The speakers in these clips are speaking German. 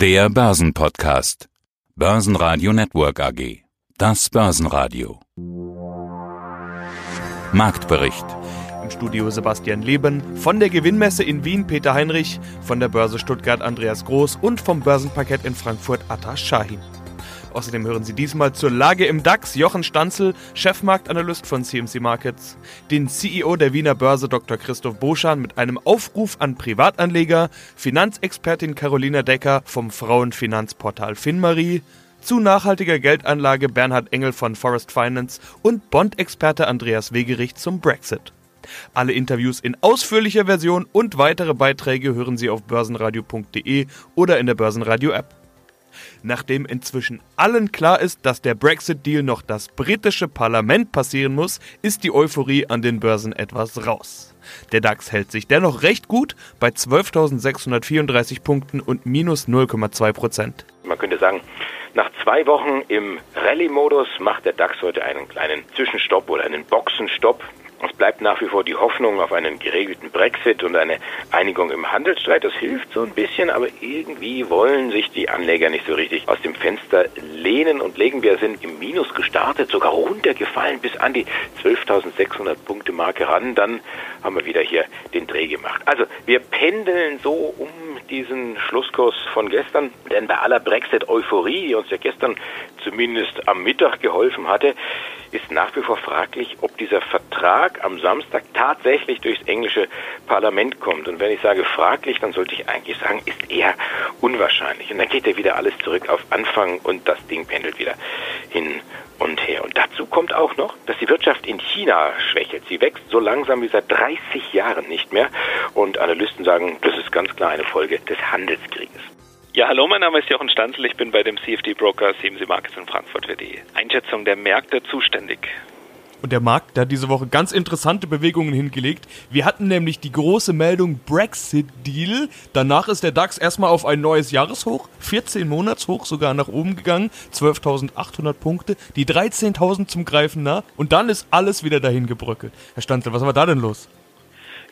Der Börsenpodcast. Börsenradio Network AG. Das Börsenradio. Marktbericht. Im Studio Sebastian Leben, von der Gewinnmesse in Wien Peter Heinrich, von der Börse Stuttgart Andreas Groß und vom Börsenparkett in Frankfurt Atta Shahin. Außerdem hören Sie diesmal zur Lage im DAX Jochen Stanzel, Chefmarktanalyst von CMC Markets, den CEO der Wiener Börse Dr. Christoph Boschan mit einem Aufruf an Privatanleger, Finanzexpertin Carolina Decker vom Frauenfinanzportal Finmarie, zu nachhaltiger Geldanlage Bernhard Engel von Forest Finance und Bond-Experte Andreas Wegerich zum Brexit. Alle Interviews in ausführlicher Version und weitere Beiträge hören Sie auf börsenradio.de oder in der Börsenradio App. Nachdem inzwischen allen klar ist, dass der Brexit-Deal noch das britische Parlament passieren muss, ist die Euphorie an den Börsen etwas raus. Der DAX hält sich dennoch recht gut bei 12.634 Punkten und minus 0,2 Prozent. Man könnte sagen, nach zwei Wochen im Rallye-Modus macht der DAX heute einen kleinen Zwischenstopp oder einen Boxenstopp. Es bleibt nach wie vor die Hoffnung auf einen geregelten Brexit und eine Einigung im Handelsstreit. Das hilft so ein bisschen, aber irgendwie wollen sich die Anleger nicht so richtig aus dem Fenster lehnen und legen. Wir sind im Minus gestartet, sogar runtergefallen bis an die 12.600 Punkte Marke ran. Dann haben wir wieder hier den Dreh gemacht. Also wir pendeln so um diesen Schlusskurs von gestern, denn bei aller Brexit-Euphorie, die uns ja gestern zumindest am Mittag geholfen hatte, ist nach wie vor fraglich, ob dieser Vertrag am Samstag tatsächlich durchs englische Parlament kommt. Und wenn ich sage fraglich, dann sollte ich eigentlich sagen, ist eher unwahrscheinlich. Und dann geht ja wieder alles zurück auf Anfang und das Ding pendelt wieder hin und her. Und dazu kommt auch noch, dass die Wirtschaft in China schwächelt. Sie wächst so langsam wie seit 30 Jahren nicht mehr. Und Analysten sagen, das ist ganz klar eine Folge des Handelskrieges. Ja, hallo, mein Name ist Jochen Stanzel, ich bin bei dem CFD-Broker CMC Markets in Frankfurt für die Einschätzung der Märkte zuständig. Und der Markt, der hat diese Woche ganz interessante Bewegungen hingelegt. Wir hatten nämlich die große Meldung Brexit-Deal. Danach ist der DAX erstmal auf ein neues Jahreshoch, 14 Monatshoch sogar nach oben gegangen, 12.800 Punkte, die 13.000 zum Greifen nah. Und dann ist alles wieder dahin gebröckelt. Herr Stanzel, was war da denn los?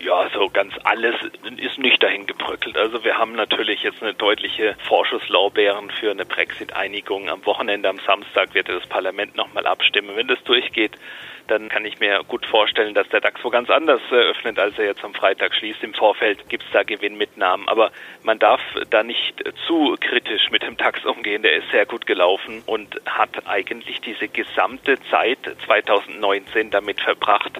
Ja, so ganz alles ist nicht dahin gebröckelt. Also wir haben natürlich jetzt eine deutliche Vorschusslaubeeren für eine Brexit-Einigung. Am Wochenende, am Samstag wird das Parlament nochmal abstimmen. Wenn das durchgeht, dann kann ich mir gut vorstellen, dass der DAX wo ganz anders eröffnet, als er jetzt am Freitag schließt. Im Vorfeld gibt es da Gewinnmitnahmen. Aber man darf da nicht zu kritisch mit dem DAX umgehen. Der ist sehr gut gelaufen und hat eigentlich diese gesamte Zeit 2019 damit verbracht,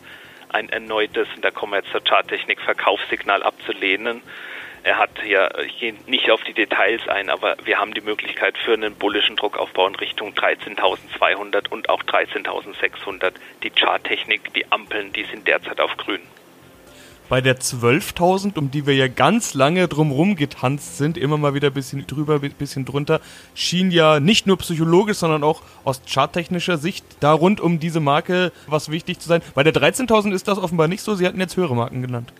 ein erneutes, und da kommen wir jetzt zur Charttechnik, Verkaufssignal abzulehnen. Er hat ja, ich gehe nicht auf die Details ein, aber wir haben die Möglichkeit für einen bullischen Druckaufbau in Richtung 13.200 und auch 13.600. Die Charttechnik, die Ampeln, die sind derzeit auf grün bei der 12.000, um die wir ja ganz lange drumherum getanzt sind, immer mal wieder ein bisschen drüber, ein bisschen drunter, schien ja nicht nur psychologisch, sondern auch aus charttechnischer Sicht da rund um diese Marke was wichtig zu sein. Bei der 13.000 ist das offenbar nicht so. Sie hatten jetzt höhere Marken genannt.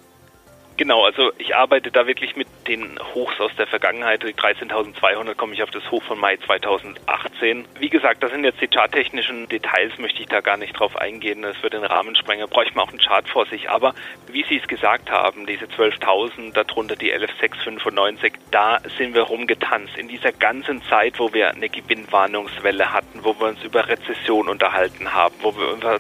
Genau, also ich arbeite da wirklich mit den Hochs aus der Vergangenheit. Die 13.200 komme ich auf das Hoch von Mai 2018. Wie gesagt, das sind jetzt die charttechnischen Details, möchte ich da gar nicht drauf eingehen. Das wird den Rahmen sprengen, bräuchte man auch einen Chart vor sich. Aber wie Sie es gesagt haben, diese 12.000, darunter die 11.695, da sind wir rumgetanzt. In dieser ganzen Zeit, wo wir eine Gewinnwarnungswelle hatten, wo wir uns über Rezession unterhalten haben, wo wir über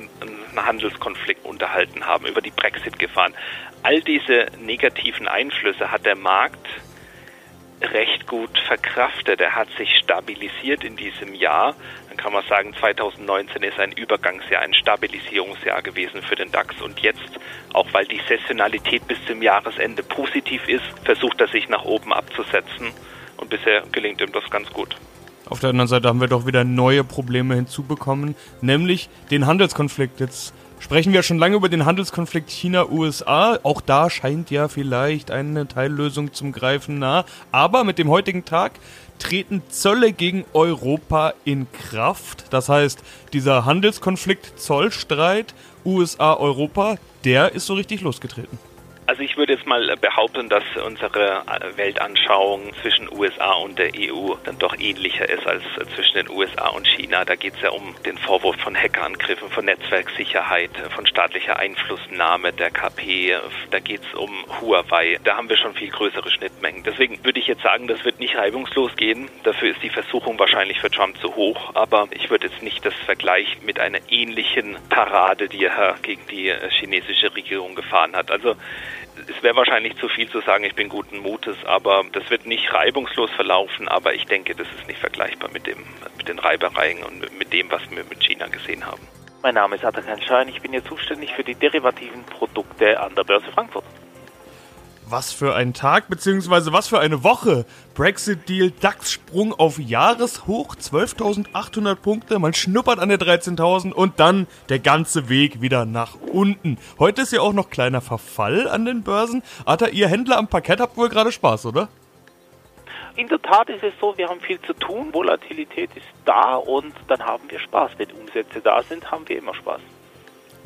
Handelskonflikt unterhalten haben, über die Brexit-Gefahren all diese negativen Einflüsse hat der Markt recht gut verkraftet. Er hat sich stabilisiert in diesem Jahr. Dann kann man sagen, 2019 ist ein Übergangsjahr, ein Stabilisierungsjahr gewesen für den DAX. Und jetzt, auch weil die Saisonalität bis zum Jahresende positiv ist, versucht er sich nach oben abzusetzen. Und bisher gelingt ihm das ganz gut. Auf der anderen Seite haben wir doch wieder neue Probleme hinzubekommen, nämlich den Handelskonflikt. Jetzt sprechen wir schon lange über den Handelskonflikt China-USA. Auch da scheint ja vielleicht eine Teillösung zum Greifen nah. Aber mit dem heutigen Tag treten Zölle gegen Europa in Kraft. Das heißt, dieser Handelskonflikt, Zollstreit USA-Europa, der ist so richtig losgetreten. Also ich würde jetzt mal behaupten, dass unsere Weltanschauung zwischen USA und der EU dann doch ähnlicher ist als zwischen den USA und China. Da geht es ja um den Vorwurf von Hackerangriffen, von Netzwerksicherheit, von staatlicher Einflussnahme der KP. Da geht es um Huawei. Da haben wir schon viel größere Schnittmengen. Deswegen würde ich jetzt sagen, das wird nicht reibungslos gehen. Dafür ist die Versuchung wahrscheinlich für Trump zu hoch. Aber ich würde jetzt nicht das vergleichen mit einer ähnlichen Parade, die er gegen die äh, chinesische Regierung gefahren hat. Also es wäre wahrscheinlich zu viel zu sagen, ich bin guten Mutes, aber das wird nicht reibungslos verlaufen, aber ich denke, das ist nicht vergleichbar mit, dem, mit den Reibereien und mit dem, was wir mit China gesehen haben. Mein Name ist Atakan Schein, ich bin hier zuständig für die derivativen Produkte an der Börse Frankfurt. Was für ein Tag, beziehungsweise was für eine Woche. Brexit-Deal, DAX-Sprung auf Jahreshoch, 12.800 Punkte, man schnuppert an der 13.000 und dann der ganze Weg wieder nach unten. Heute ist ja auch noch kleiner Verfall an den Börsen. Atta, ihr Händler am Parkett habt wohl gerade Spaß, oder? In der Tat ist es so, wir haben viel zu tun, Volatilität ist da und dann haben wir Spaß. Wenn Umsätze da sind, haben wir immer Spaß.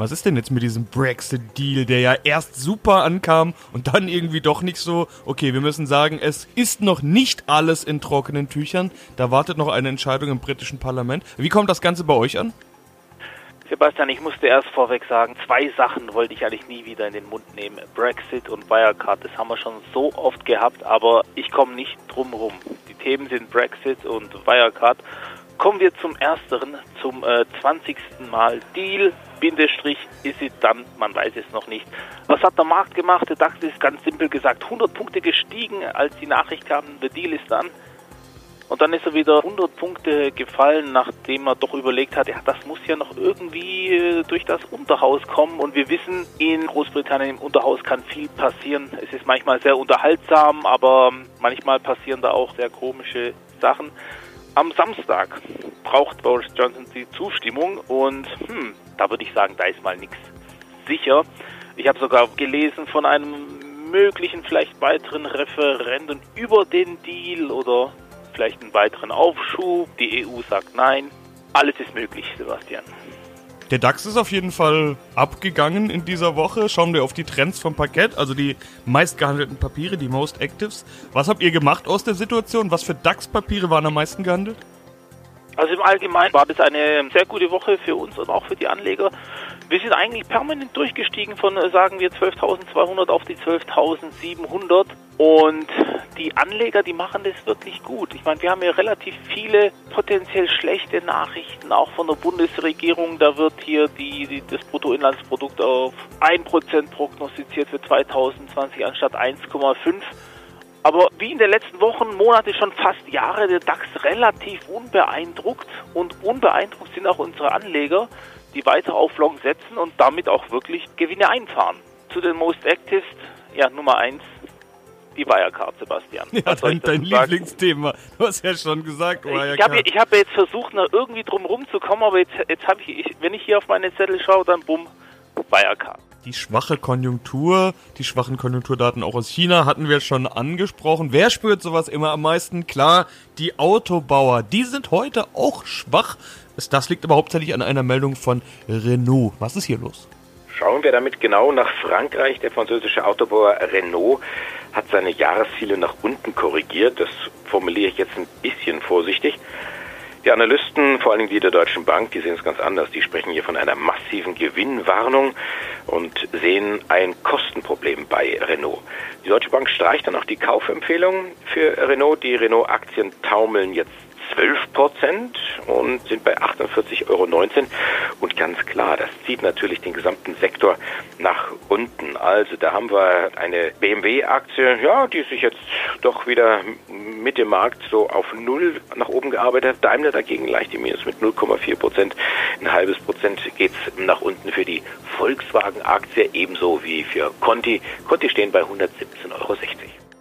Was ist denn jetzt mit diesem Brexit-Deal, der ja erst super ankam und dann irgendwie doch nicht so? Okay, wir müssen sagen, es ist noch nicht alles in trockenen Tüchern. Da wartet noch eine Entscheidung im britischen Parlament. Wie kommt das Ganze bei euch an? Sebastian, ich musste erst vorweg sagen, zwei Sachen wollte ich eigentlich nie wieder in den Mund nehmen. Brexit und Wirecard, das haben wir schon so oft gehabt, aber ich komme nicht drum rum. Die Themen sind Brexit und Wirecard. Kommen wir zum ersteren, zum äh, 20. Mal Deal, Bindestrich, ist es dann, man weiß es noch nicht. Was hat der Markt gemacht? Der DAX ist ganz simpel gesagt 100 Punkte gestiegen, als die Nachricht kam, der Deal ist dann. Und dann ist er wieder 100 Punkte gefallen, nachdem er doch überlegt hat, ja, das muss ja noch irgendwie äh, durch das Unterhaus kommen. Und wir wissen, in Großbritannien im Unterhaus kann viel passieren. Es ist manchmal sehr unterhaltsam, aber manchmal passieren da auch sehr komische Sachen. Am Samstag braucht Boris Johnson die Zustimmung und hm, da würde ich sagen, da ist mal nichts sicher. Ich habe sogar gelesen von einem möglichen vielleicht weiteren Referendum über den Deal oder vielleicht einen weiteren Aufschub. Die EU sagt nein. Alles ist möglich, Sebastian. Der DAX ist auf jeden Fall abgegangen in dieser Woche. Schauen wir auf die Trends vom Parkett, also die meistgehandelten Papiere, die Most Actives. Was habt ihr gemacht aus der Situation? Was für DAX-Papiere waren am meisten gehandelt? Also im Allgemeinen war das eine sehr gute Woche für uns und auch für die Anleger. Wir sind eigentlich permanent durchgestiegen von, äh, sagen wir, 12.200 auf die 12.700 und die Anleger, die machen das wirklich gut. Ich meine, wir haben ja relativ viele potenziell schlechte Nachrichten, auch von der Bundesregierung. Da wird hier die, die das Bruttoinlandsprodukt auf 1% prognostiziert für 2020 anstatt 1,5%. Aber wie in den letzten Wochen, Monate, schon fast Jahre, der DAX relativ unbeeindruckt und unbeeindruckt sind auch unsere Anleger, die weiter auf Long setzen und damit auch wirklich Gewinne einfahren. Zu den Most Actives, ja, Nummer eins, die Wirecard, Sebastian. Ja, dein, dein Lieblingsthema. Du hast ja schon gesagt, Wirecard. Ich habe ich hab jetzt versucht, noch irgendwie drum rumzukommen, aber jetzt, jetzt habe ich, ich, wenn ich hier auf meine Zettel schaue, dann bumm, Wirecard. Die schwache Konjunktur, die schwachen Konjunkturdaten auch aus China hatten wir schon angesprochen. Wer spürt sowas immer am meisten? Klar, die Autobauer. Die sind heute auch schwach. Das liegt aber hauptsächlich an einer Meldung von Renault. Was ist hier los? Schauen wir damit genau nach Frankreich. Der französische Autobauer Renault hat seine Jahresziele nach unten korrigiert. Das formuliere ich jetzt ein bisschen vorsichtig. Die Analysten, vor allem die der Deutschen Bank, die sehen es ganz anders. Die sprechen hier von einer massiven Gewinnwarnung und sehen ein Kostenproblem bei Renault. Die Deutsche Bank streicht dann auch die Kaufempfehlung für Renault. Die Renault-Aktien taumeln jetzt 12 Prozent und sind bei 48,19 Euro. Und ganz klar, das zieht natürlich den gesamten Sektor nach unten. Also da haben wir eine BMW-Aktie, ja, die sich jetzt doch wieder mit dem Markt so auf Null nach oben gearbeitet hat. Daimler dagegen leicht im Minus mit 0,4 Prozent. Ein halbes Prozent geht's nach unten für die Volkswagen-Aktie, ebenso wie für Conti. Conti stehen bei 117,60 Euro.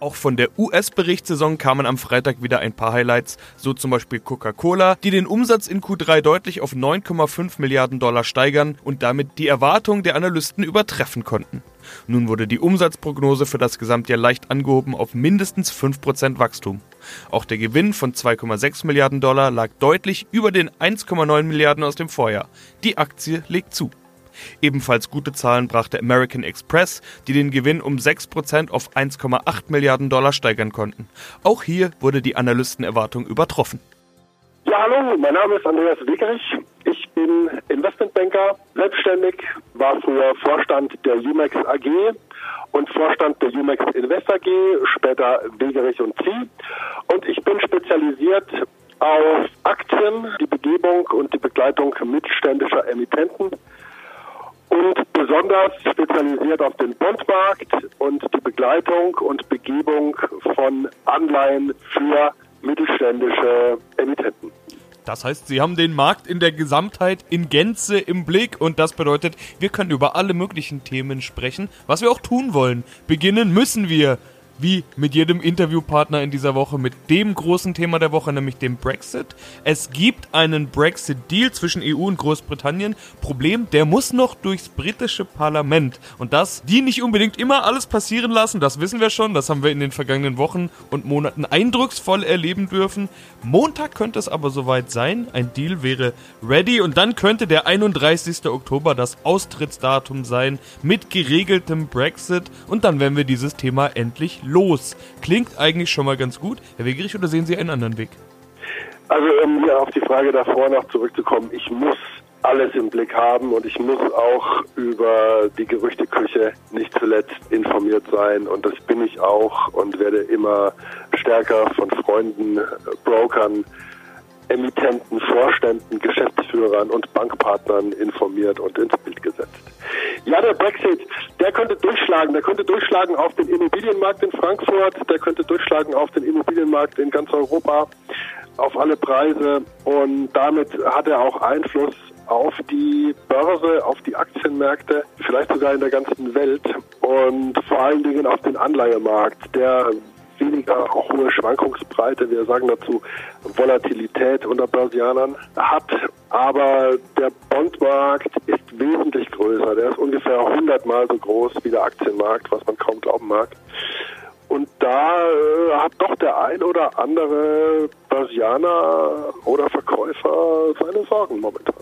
Auch von der US-Berichtssaison kamen am Freitag wieder ein paar Highlights, so zum Beispiel Coca-Cola, die den Umsatz in Q3 deutlich auf 9,5 Milliarden Dollar steigern und damit die Erwartungen der Analysten übertreffen konnten. Nun wurde die Umsatzprognose für das Gesamtjahr leicht angehoben auf mindestens 5% Wachstum. Auch der Gewinn von 2,6 Milliarden Dollar lag deutlich über den 1,9 Milliarden aus dem Vorjahr. Die Aktie legt zu. Ebenfalls gute Zahlen brachte American Express, die den Gewinn um 6% auf 1,8 Milliarden Dollar steigern konnten. Auch hier wurde die Analystenerwartung übertroffen. Ja, hallo mein Name ist Andreas Wegerich. Ich bin Investmentbanker, selbstständig, war früher Vorstand der UMAX AG und Vorstand der UMAX Invest AG, später Wegerich und Zieh. Und ich bin spezialisiert auf Aktien, die Begebung und die Begleitung mittelständischer Emittenten und besonders spezialisiert auf den Bondmarkt und die Begleitung und Begebung von Anleihen für mittelständische Emittenten. Das heißt, Sie haben den Markt in der Gesamtheit in Gänze im Blick und das bedeutet, wir können über alle möglichen Themen sprechen, was wir auch tun wollen. Beginnen müssen wir wie mit jedem Interviewpartner in dieser Woche mit dem großen Thema der Woche, nämlich dem Brexit. Es gibt einen Brexit-Deal zwischen EU und Großbritannien. Problem, der muss noch durchs britische Parlament. Und das, die nicht unbedingt immer alles passieren lassen, das wissen wir schon. Das haben wir in den vergangenen Wochen und Monaten eindrucksvoll erleben dürfen. Montag könnte es aber soweit sein. Ein Deal wäre ready und dann könnte der 31. Oktober das Austrittsdatum sein mit geregeltem Brexit und dann werden wir dieses Thema endlich los. Klingt eigentlich schon mal ganz gut. Herr Wegerich, oder sehen Sie einen anderen Weg? Also um hier auf die Frage davor noch zurückzukommen, ich muss alles im Blick haben und ich muss auch über die Gerüchteküche nicht zuletzt informiert sein und das bin ich auch und werde immer stärker von Freunden, Brokern, Emittenten, Vorständen, Geschäftsführern und Bankpartnern informiert und ins Bild gesetzt. Ja, der Brexit, der könnte durchschlagen. Der könnte durchschlagen auf den Immobilienmarkt in Frankfurt, der könnte durchschlagen auf den Immobilienmarkt in ganz Europa, auf alle Preise. Und damit hat er auch Einfluss auf die Börse, auf die Aktienmärkte, vielleicht sogar in der ganzen Welt und vor allen Dingen auf den Anleihemarkt, der weniger hohe Schwankungsbreite, wir sagen dazu Volatilität unter Börsianern hat. Aber der Bondmarkt ist wesentlich größer. Der ist ungefähr 100 Mal so groß wie der Aktienmarkt, was man kaum glauben mag. Und da äh, hat doch der ein oder andere Börsianer oder Verkäufer seine Sorgen momentan.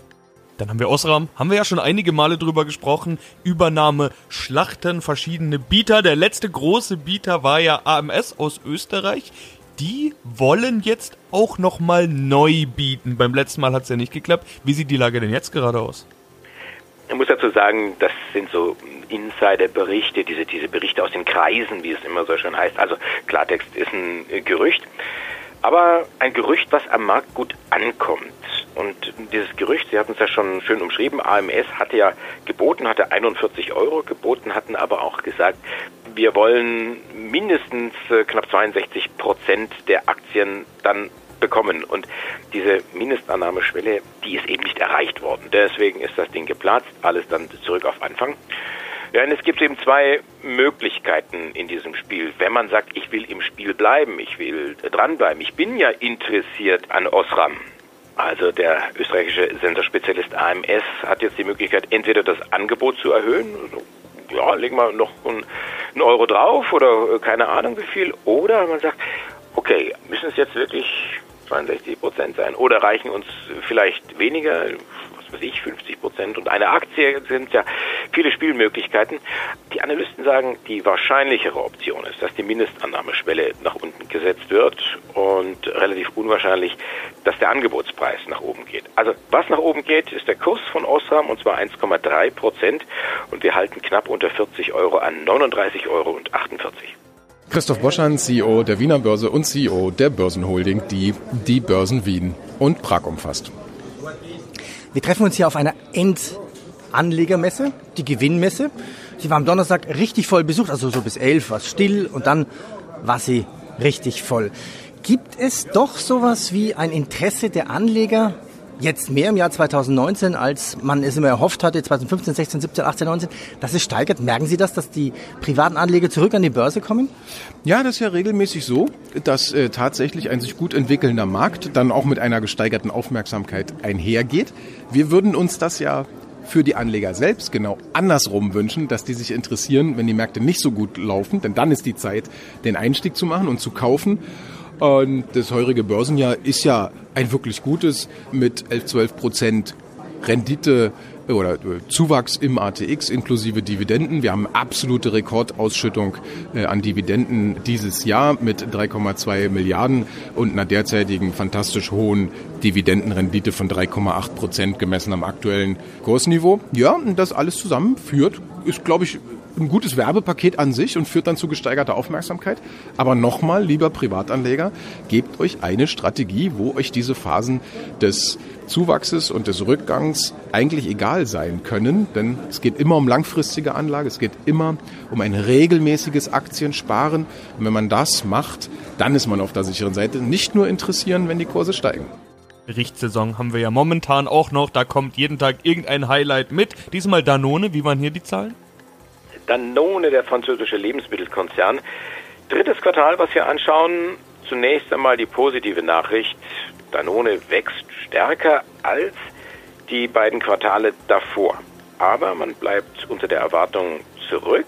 Dann haben wir Osram, haben wir ja schon einige Male drüber gesprochen. Übernahme, Schlachten, verschiedene Bieter. Der letzte große Bieter war ja AMS aus Österreich. Die wollen jetzt auch nochmal neu bieten. Beim letzten Mal hat es ja nicht geklappt. Wie sieht die Lage denn jetzt gerade aus? Ich muss dazu sagen, das sind so Insider-Berichte, diese, diese Berichte aus den Kreisen, wie es immer so schön heißt. Also Klartext ist ein Gerücht. Aber ein Gerücht, was am Markt gut ankommt. Und dieses Gerücht, Sie hatten es ja schon schön umschrieben, AMS hatte ja geboten, hatte 41 Euro geboten, hatten aber auch gesagt, wir wollen mindestens äh, knapp 62 Prozent der Aktien dann bekommen. Und diese Mindestannahmeschwelle, die ist eben nicht erreicht worden. Deswegen ist das Ding geplatzt, alles dann zurück auf Anfang. Ja, und es gibt eben zwei Möglichkeiten in diesem Spiel. Wenn man sagt, ich will im Spiel bleiben, ich will dranbleiben, ich bin ja interessiert an Osram, also der österreichische Sensorspezialist AMS hat jetzt die Möglichkeit, entweder das Angebot zu erhöhen, also, ja, legen wir noch einen, Euro drauf oder äh, keine Ahnung wie viel, oder man sagt, okay, müssen es jetzt wirklich 62 Prozent sein oder reichen uns vielleicht weniger, weiß ich, 50 Prozent und eine Aktie sind ja viele Spielmöglichkeiten. Die Analysten sagen, die wahrscheinlichere Option ist, dass die Mindestannahmeschwelle nach unten gesetzt wird und relativ unwahrscheinlich, dass der Angebotspreis nach oben geht. Also was nach oben geht, ist der Kurs von Osram und zwar 1,3 Prozent und wir halten knapp unter 40 Euro an 39 Euro und 48. Christoph Boschan, CEO der Wiener Börse und CEO der Börsenholding, die die Börsen Wien und Prag umfasst. Wir treffen uns hier auf einer Endanlegermesse, die Gewinnmesse. Sie war am Donnerstag richtig voll besucht, also so bis elf war es still und dann war sie richtig voll. Gibt es doch sowas wie ein Interesse der Anleger jetzt mehr im Jahr 2019, als man es immer erhofft hatte, 2015, 16, 17, 18, 19, dass es steigert. Merken Sie das, dass die privaten Anleger zurück an die Börse kommen? Ja, das ist ja regelmäßig so, dass äh, tatsächlich ein sich gut entwickelnder Markt dann auch mit einer gesteigerten Aufmerksamkeit einhergeht. Wir würden uns das ja für die Anleger selbst genau andersrum wünschen, dass die sich interessieren, wenn die Märkte nicht so gut laufen, denn dann ist die Zeit, den Einstieg zu machen und zu kaufen. Und das heurige Börsenjahr ist ja ein wirklich gutes mit 11, 12 Prozent Rendite oder Zuwachs im ATX inklusive Dividenden. Wir haben absolute Rekordausschüttung an Dividenden dieses Jahr mit 3,2 Milliarden und einer derzeitigen fantastisch hohen Dividendenrendite von 3,8 Prozent gemessen am aktuellen Kursniveau. Ja, und das alles zusammen führt, ist glaube ich ein gutes Werbepaket an sich und führt dann zu gesteigerter Aufmerksamkeit. Aber nochmal, lieber Privatanleger, gebt euch eine Strategie, wo euch diese Phasen des Zuwachses und des Rückgangs eigentlich egal sein können, denn es geht immer um langfristige Anlage, es geht immer um ein regelmäßiges Aktiensparen. Und wenn man das macht, dann ist man auf der sicheren Seite. Nicht nur interessieren, wenn die Kurse steigen. Berichtssaison haben wir ja momentan auch noch. Da kommt jeden Tag irgendein Highlight mit. Diesmal Danone. Wie waren hier die Zahlen? Danone, der französische Lebensmittelkonzern. Drittes Quartal, was wir anschauen. Zunächst einmal die positive Nachricht. Danone wächst stärker als die beiden Quartale davor. Aber man bleibt unter der Erwartung zurück.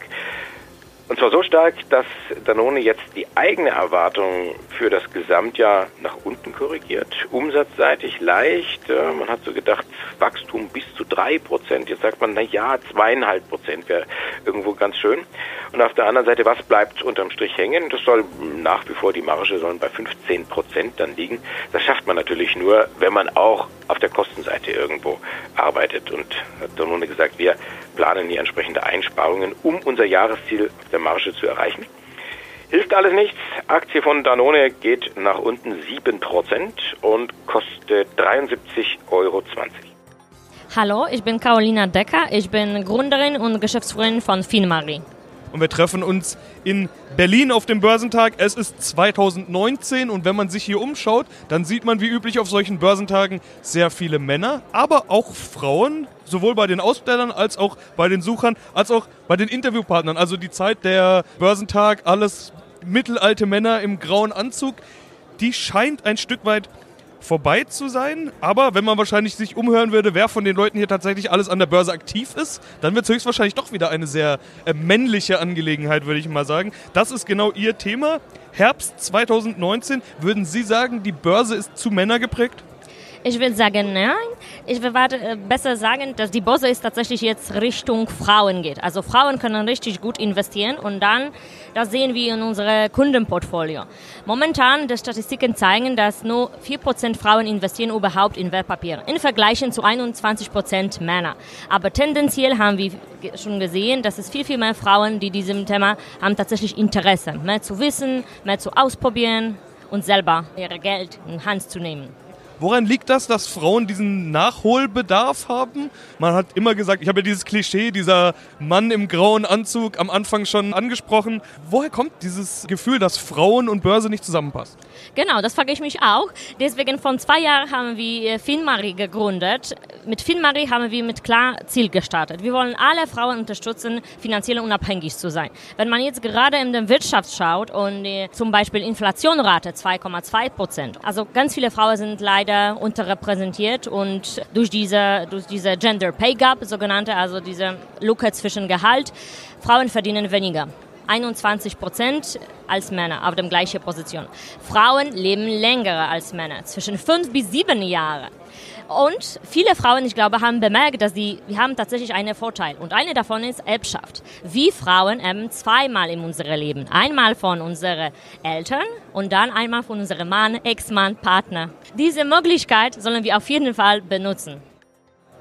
Und zwar so stark, dass Danone jetzt die eigene Erwartung für das Gesamtjahr nach unten korrigiert. Umsatzseitig leicht. Man hat so gedacht, Wachstum bis zu drei Prozent. Jetzt sagt man, na ja, zweieinhalb Prozent wäre irgendwo ganz schön. Und auf der anderen Seite, was bleibt unterm Strich hängen? Das soll nach wie vor, die Marge sollen bei 15 Prozent dann liegen. Das schafft man natürlich nur, wenn man auch auf der Kostenseite irgendwo arbeitet. Und hat Danone gesagt, wir planen hier entsprechende Einsparungen, um unser Jahresziel auf der Marge zu erreichen. Hilft alles nichts. Aktie von Danone geht nach unten 7% und kostet 73,20 Euro. Hallo, ich bin Carolina Decker. Ich bin Gründerin und Geschäftsführerin von Finmari. Und wir treffen uns in Berlin auf dem Börsentag. Es ist 2019 und wenn man sich hier umschaut, dann sieht man wie üblich auf solchen Börsentagen sehr viele Männer, aber auch Frauen, sowohl bei den Ausstellern als auch bei den Suchern, als auch bei den Interviewpartnern. Also die Zeit der Börsentag, alles mittelalte Männer im grauen Anzug, die scheint ein Stück weit vorbei zu sein. Aber wenn man wahrscheinlich sich umhören würde, wer von den Leuten hier tatsächlich alles an der Börse aktiv ist, dann wird es höchstwahrscheinlich doch wieder eine sehr äh, männliche Angelegenheit, würde ich mal sagen. Das ist genau Ihr Thema. Herbst 2019, würden Sie sagen, die Börse ist zu Männer geprägt? Ich würde sagen, nein. Ich würde äh, besser sagen, dass die Börse ist tatsächlich jetzt Richtung Frauen geht. Also Frauen können richtig gut investieren und dann, das sehen wir in unserem Kundenportfolio. Momentan, die Statistiken zeigen, dass nur 4% Frauen investieren überhaupt in Wertpapiere, in Vergleich zu 21% Männer. Aber tendenziell haben wir schon gesehen, dass es viel, viel mehr Frauen, die diesem Thema haben tatsächlich Interesse, mehr zu wissen, mehr zu ausprobieren und selber ihr Geld in Hand zu nehmen. Woran liegt das, dass Frauen diesen Nachholbedarf haben? Man hat immer gesagt, ich habe ja dieses Klischee, dieser Mann im grauen Anzug am Anfang schon angesprochen. Woher kommt dieses Gefühl, dass Frauen und Börse nicht zusammenpassen? Genau, das frage ich mich auch. Deswegen von zwei Jahren haben wir Finmari gegründet. Mit Finmari haben wir mit klar Ziel gestartet. Wir wollen alle Frauen unterstützen, finanziell unabhängig zu sein. Wenn man jetzt gerade in der Wirtschaft schaut und äh, zum Beispiel Inflationrate 2,2 Prozent. Also ganz viele Frauen sind leider unterrepräsentiert und durch diese, durch diese Gender Pay Gap, sogenannte, also diese Lücke zwischen Gehalt, Frauen verdienen weniger. 21 Prozent als Männer auf der gleichen Position. Frauen leben länger als Männer, zwischen fünf bis sieben Jahre. Und viele Frauen, ich glaube, haben bemerkt, dass die, wir haben tatsächlich einen Vorteil. Und eine davon ist Erbschaft. Wir Frauen erben zweimal in unserem Leben. Einmal von unseren Eltern und dann einmal von unserem Mann, Ex-Mann, Partner. Diese Möglichkeit sollen wir auf jeden Fall benutzen.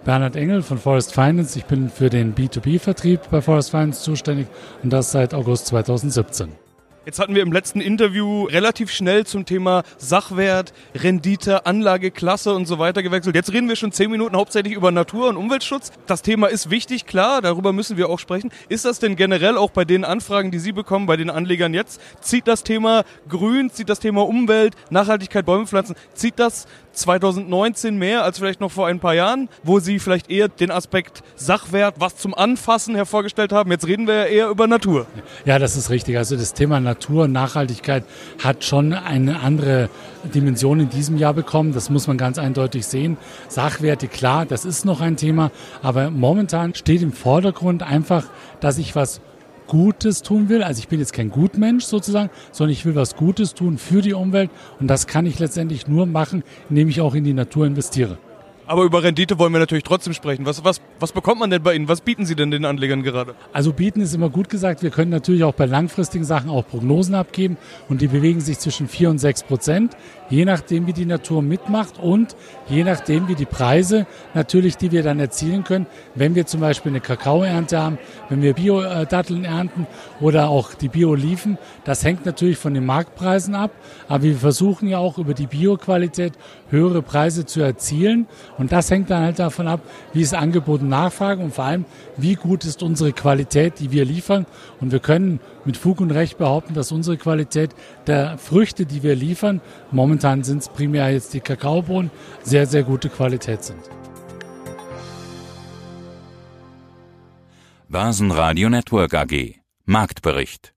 Bernhard Engel von Forest Finance. Ich bin für den B2B-Vertrieb bei Forest Finance zuständig und das seit August 2017. Jetzt hatten wir im letzten Interview relativ schnell zum Thema Sachwert, Rendite, Anlageklasse und so weiter gewechselt. Jetzt reden wir schon zehn Minuten hauptsächlich über Natur- und Umweltschutz. Das Thema ist wichtig, klar, darüber müssen wir auch sprechen. Ist das denn generell auch bei den Anfragen, die Sie bekommen, bei den Anlegern jetzt, zieht das Thema Grün, zieht das Thema Umwelt, Nachhaltigkeit, Bäume pflanzen, zieht das 2019 mehr als vielleicht noch vor ein paar Jahren, wo Sie vielleicht eher den Aspekt Sachwert, was zum Anfassen hervorgestellt haben. Jetzt reden wir ja eher über Natur. Ja, das ist richtig. Also das Thema Natur und Nachhaltigkeit hat schon eine andere Dimension in diesem Jahr bekommen. Das muss man ganz eindeutig sehen. Sachwerte, klar, das ist noch ein Thema. Aber momentan steht im Vordergrund einfach, dass ich was Gutes tun will. Also ich bin jetzt kein Gutmensch sozusagen, sondern ich will was Gutes tun für die Umwelt. Und das kann ich letztendlich nur machen, indem ich auch in die Natur investiere. Aber über Rendite wollen wir natürlich trotzdem sprechen. Was, was, was bekommt man denn bei Ihnen? Was bieten Sie denn den Anlegern gerade? Also bieten ist immer gut gesagt. Wir können natürlich auch bei langfristigen Sachen auch Prognosen abgeben und die bewegen sich zwischen 4 und 6 Prozent, je nachdem, wie die Natur mitmacht und je nachdem, wie die Preise natürlich, die wir dann erzielen können, wenn wir zum Beispiel eine Kakaoernte haben, wenn wir Bio-Datteln ernten oder auch die Bio-Oliven. Das hängt natürlich von den Marktpreisen ab, aber wir versuchen ja auch über die Bioqualität höhere Preise zu erzielen und das hängt dann halt davon ab, wie ist Angebot und Nachfrage und vor allem, wie gut ist unsere Qualität, die wir liefern. Und wir können mit Fug und Recht behaupten, dass unsere Qualität der Früchte, die wir liefern, momentan sind es primär jetzt die Kakaobohnen, sehr, sehr gute Qualität sind. Börsenradio Network AG Marktbericht